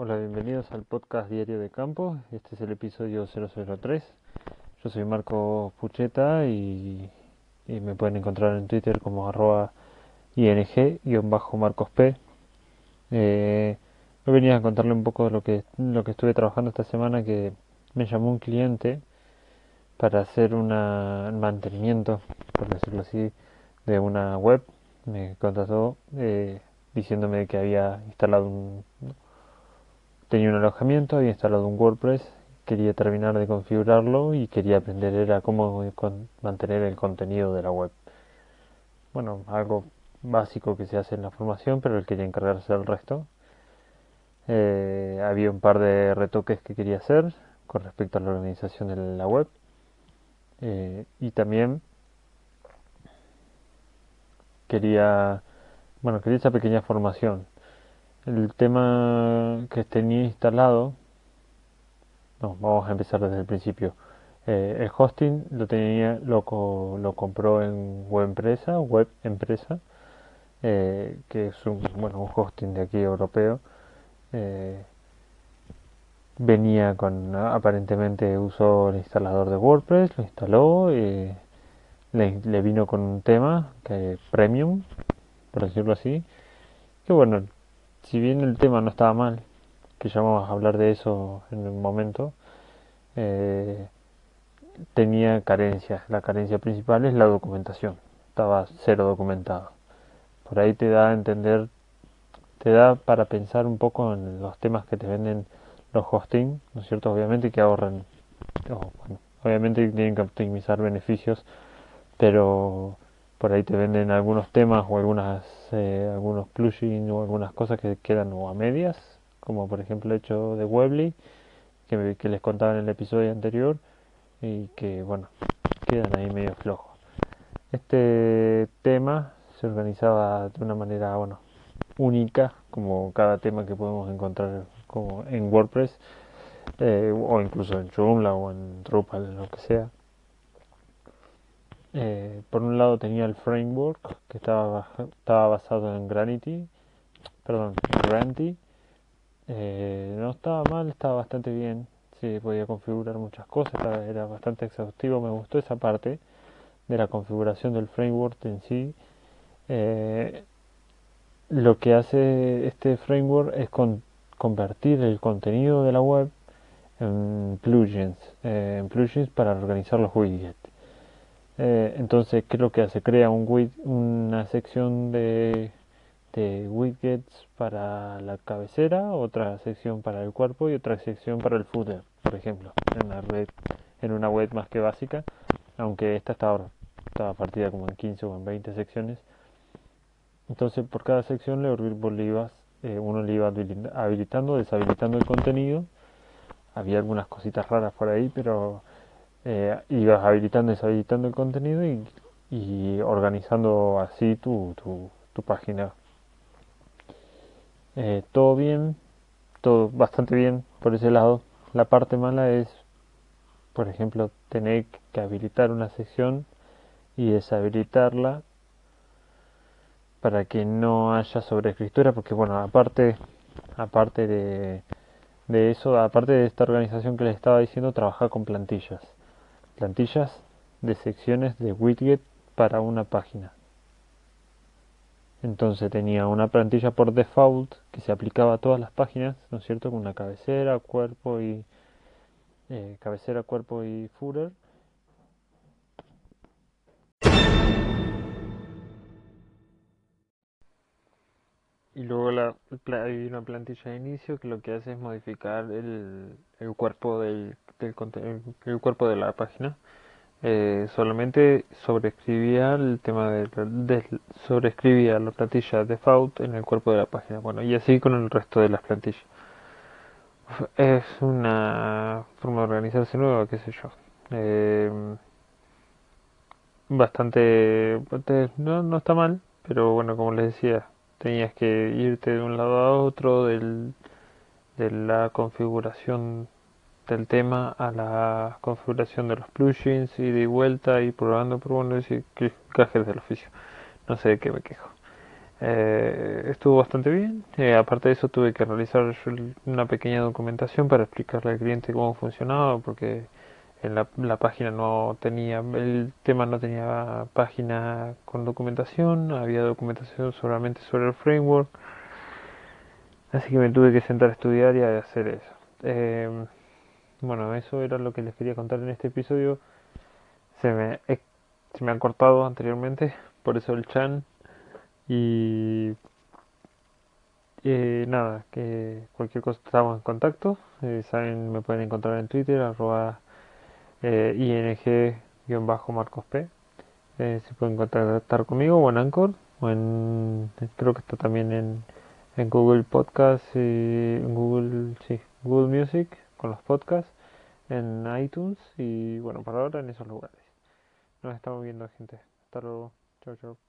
Hola, bienvenidos al podcast Diario de Campo. Este es el episodio 003. Yo soy Marco Pucheta y, me pueden encontrar en Twitter como arroba ing-marcosp. Eh, hoy venía a contarle un poco de lo que, lo que estuve trabajando esta semana que me llamó un cliente para hacer un mantenimiento, por decirlo así, de una web. Me contrató eh, diciéndome que había instalado un tenía un alojamiento, había instalado un WordPress, quería terminar de configurarlo y quería aprender era cómo mantener el contenido de la web. Bueno, algo básico que se hace en la formación, pero él quería encargarse del resto. Eh, había un par de retoques que quería hacer con respecto a la organización de la web. Eh, y también quería, bueno, quería esa pequeña formación el tema que tenía instalado, no, vamos a empezar desde el principio. Eh, el hosting lo tenía, lo, lo compró en web empresa, web empresa, eh, que es un, bueno, un hosting de aquí europeo. Eh, venía con, aparentemente usó el instalador de WordPress, lo instaló, y le, le vino con un tema que premium, por decirlo así, que bueno, si bien el tema no estaba mal, que ya vamos a hablar de eso en un momento, eh, tenía carencias. La carencia principal es la documentación. Estaba cero documentado. Por ahí te da a entender, te da para pensar un poco en los temas que te venden los hosting, ¿no es cierto? Obviamente que ahorran, bueno, obviamente tienen que optimizar beneficios, pero por ahí te venden algunos temas o algunas eh, algunos plugins o algunas cosas que quedan o a medias como por ejemplo el hecho de Webly que, que les contaba en el episodio anterior y que bueno quedan ahí medio flojos. Este tema se organizaba de una manera bueno única como cada tema que podemos encontrar como en WordPress eh, o incluso en Joomla o en Drupal lo que sea eh, por un lado tenía el framework que estaba, estaba basado en Granity, perdón. Eh, no estaba mal, estaba bastante bien. Se podía configurar muchas cosas, era bastante exhaustivo. Me gustó esa parte de la configuración del framework en sí. Eh, lo que hace este framework es convertir el contenido de la web en plugins, en plugins para organizar los widgets. Eh, entonces, ¿qué es lo que hace? Crea un una sección de, widgets para la cabecera, otra sección para el cuerpo y otra sección para el footer, por ejemplo, en una red, en una web más que básica, aunque esta estaba, estaba partida como en 15 o en 20 secciones. Entonces, por cada sección le, eh, uno le iba habilitando, deshabilitando el contenido. Había algunas cositas raras por ahí, pero eh, ibas habilitando y deshabilitando el contenido y, organizando así tu, tu, página. Eh, todo bien, todo bastante bien por ese lado. La parte mala es, por ejemplo, tener que habilitar una sección y deshabilitarla para que no haya sobreescritura, porque bueno, aparte, aparte de, de eso, aparte de esta organización que les estaba diciendo, trabaja con plantillas plantillas de secciones de widget para una página. Entonces tenía una plantilla por default que se aplicaba a todas las páginas, ¿no es cierto? Con una cabecera, cuerpo y eh, cabecera, cuerpo y footer. Y luego la, hay una plantilla de inicio que lo que hace es modificar el, el cuerpo del, del el, cuerpo de la página. Eh, solamente sobreescribía el tema de, sobreescribía la plantilla default en el cuerpo de la página. Bueno, y así con el resto de las plantillas. Es una forma de organizarse nueva, qué sé yo. Eh, bastante, no, no está mal, pero bueno, como les decía, tenías que irte de un lado a otro del, de la configuración del tema a la configuración de los plugins y de vuelta y probando, probando y cajes del oficio. No sé de qué me quejo. Eh, estuvo bastante bien. Eh, aparte de eso tuve que realizar una pequeña documentación para explicarle al cliente cómo funcionaba porque la, la página no tenía, el tema no tenía página con documentación, había documentación solamente sobre el framework. Así que me tuve que sentar a estudiar y a hacer eso. Eh, bueno, eso era lo que les quería contar en este episodio. Se me, se me ha cortado anteriormente, por eso el chan. Y eh, nada, que cualquier cosa estamos en contacto. Eh, saben, me pueden encontrar en Twitter, arroba eh, ing-marcos p. Eh, se pueden contactar conmigo o en Anchor, o en, creo que está también en, en Google Podcast, y en Google, sí, Google Music con los podcasts, en iTunes y bueno, para ahora en esos lugares. Nos estamos viendo, gente. Hasta luego. Chao, chao.